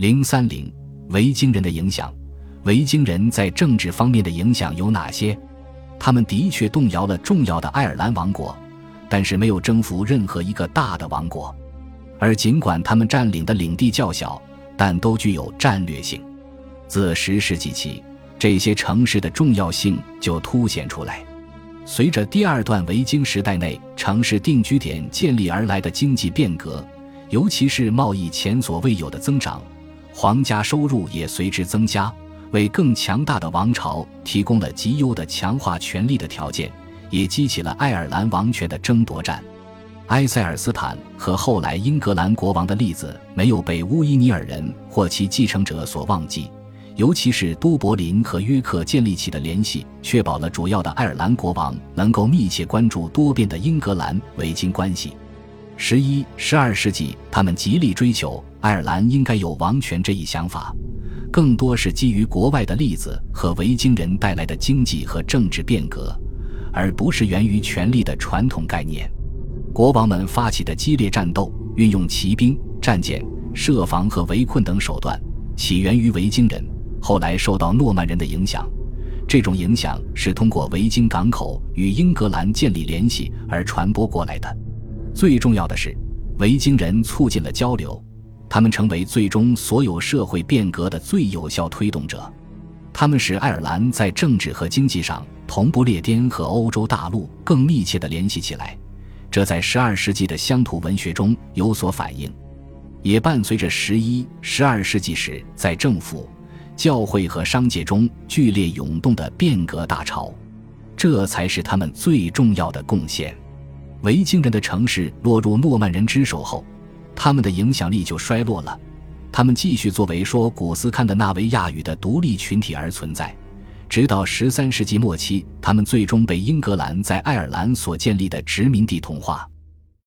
零三零维京人的影响，维京人在政治方面的影响有哪些？他们的确动摇了重要的爱尔兰王国，但是没有征服任何一个大的王国。而尽管他们占领的领地较小，但都具有战略性。自十世纪起，这些城市的重要性就凸显出来。随着第二段维京时代内城市定居点建立而来的经济变革，尤其是贸易前所未有的增长。皇家收入也随之增加，为更强大的王朝提供了极优的强化权力的条件，也激起了爱尔兰王权的争夺战。埃塞尔斯坦和后来英格兰国王的例子没有被乌伊尼尔人或其继承者所忘记，尤其是都柏林和约克建立起的联系，确保了主要的爱尔兰国王能够密切关注多变的英格兰维京关系。十一、十二世纪，他们极力追求爱尔兰应该有王权这一想法，更多是基于国外的例子和维京人带来的经济和政治变革，而不是源于权力的传统概念。国王们发起的激烈战斗，运用骑兵、战舰、设防和围困等手段，起源于维京人，后来受到诺曼人的影响。这种影响是通过维京港口与英格兰建立联系而传播过来的。最重要的是，维京人促进了交流，他们成为最终所有社会变革的最有效推动者。他们使爱尔兰在政治和经济上同不列颠和欧洲大陆更密切地联系起来，这在十二世纪的乡土文学中有所反映，也伴随着十一、十二世纪时在政府、教会和商界中剧烈涌动的变革大潮。这才是他们最重要的贡献。维京人的城市落入诺曼人之手后，他们的影响力就衰落了。他们继续作为说古斯堪的纳维亚语的独立群体而存在，直到十三世纪末期，他们最终被英格兰在爱尔兰所建立的殖民地同化。